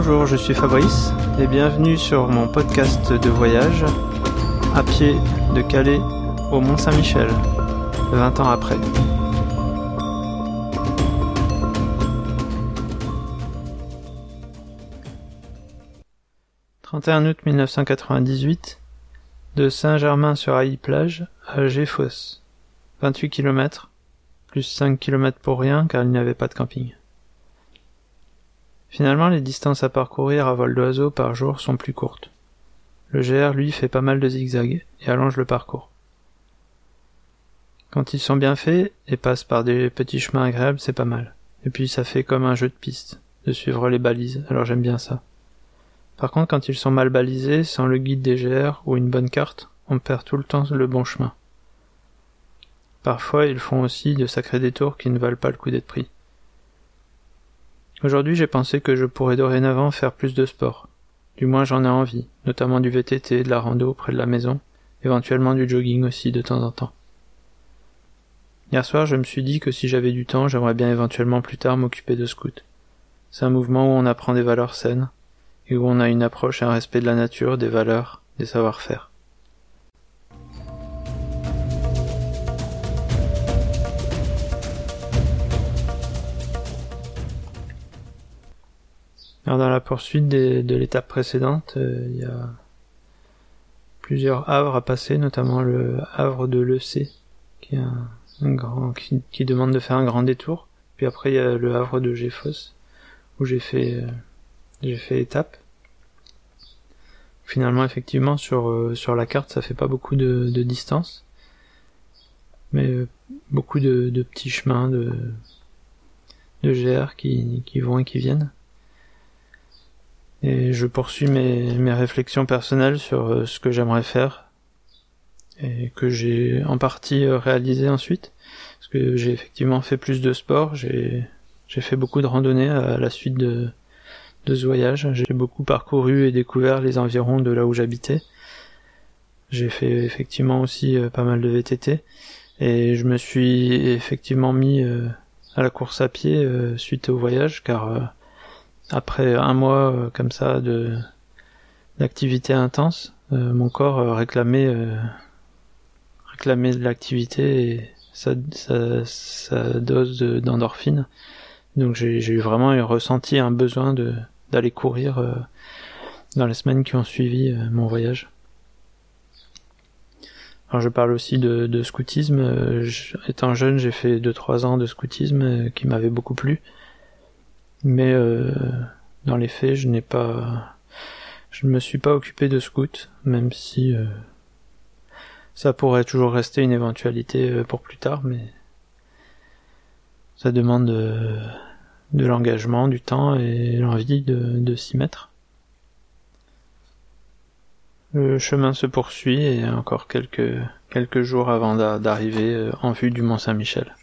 Bonjour, je suis Fabrice et bienvenue sur mon podcast de voyage à pied de Calais au Mont Saint-Michel, 20 ans après. « 31 août 1998, de Saint-Germain-sur-Aille-Plage à Géfos, 28 km, plus 5 km pour rien car il n'y avait pas de camping. Finalement, les distances à parcourir à vol d'oiseau par jour sont plus courtes. Le GR, lui, fait pas mal de zigzags et allonge le parcours. Quand ils sont bien faits et passent par des petits chemins agréables, c'est pas mal. Et puis ça fait comme un jeu de piste, de suivre les balises, alors j'aime bien ça. Par contre, quand ils sont mal balisés, sans le guide des GR ou une bonne carte, on perd tout le temps le bon chemin. Parfois, ils font aussi de sacrés détours qui ne valent pas le coup d'être pris. Aujourd'hui, j'ai pensé que je pourrais dorénavant faire plus de sport. Du moins, j'en ai envie, notamment du VTT, de la rando près de la maison, éventuellement du jogging aussi de temps en temps. Hier soir, je me suis dit que si j'avais du temps, j'aimerais bien éventuellement plus tard m'occuper de scout. C'est un mouvement où on apprend des valeurs saines, et où on a une approche et un respect de la nature, des valeurs, des savoir-faire. Alors dans la poursuite de l'étape précédente, euh, il y a plusieurs havres à passer, notamment le havre de l'EC, qui qui, demande de faire un grand détour. Puis après il y a le havre de Géfos, où j'ai fait, euh, j'ai fait étape. Finalement, effectivement, sur euh, sur la carte, ça fait pas beaucoup de, de distance, mais beaucoup de, de, petits chemins de de GR qui, qui vont et qui viennent. Et je poursuis mes, mes réflexions personnelles sur euh, ce que j'aimerais faire et que j'ai en partie euh, réalisé ensuite. Parce que j'ai effectivement fait plus de sport, j'ai, j'ai fait beaucoup de randonnées à la suite de, de ce voyage. J'ai beaucoup parcouru et découvert les environs de là où j'habitais. J'ai fait effectivement aussi euh, pas mal de VTT et je me suis effectivement mis à la course à pied suite au voyage car après un mois euh, comme ça d'activité intense, euh, mon corps euh, réclamait réclamait de l'activité et sa, dose d'endorphine. Donc j'ai eu vraiment ressenti un besoin de d'aller courir dans les semaines qui ont suivi mon voyage. Alors je parle aussi de, de scoutisme. étant jeune, j'ai fait 2-3 ans de scoutisme qui m'avait beaucoup plu. Mais euh, dans les faits, je n'ai pas, je ne me suis pas occupé de scout, même si euh, ça pourrait toujours rester une éventualité euh, pour plus tard, mais ça demande de, l'engagement, du temps et l'envie de, s'y mettre. Le chemin se poursuit et encore quelques quelques jours avant d'arriver en vue du Mont Saint-Michel.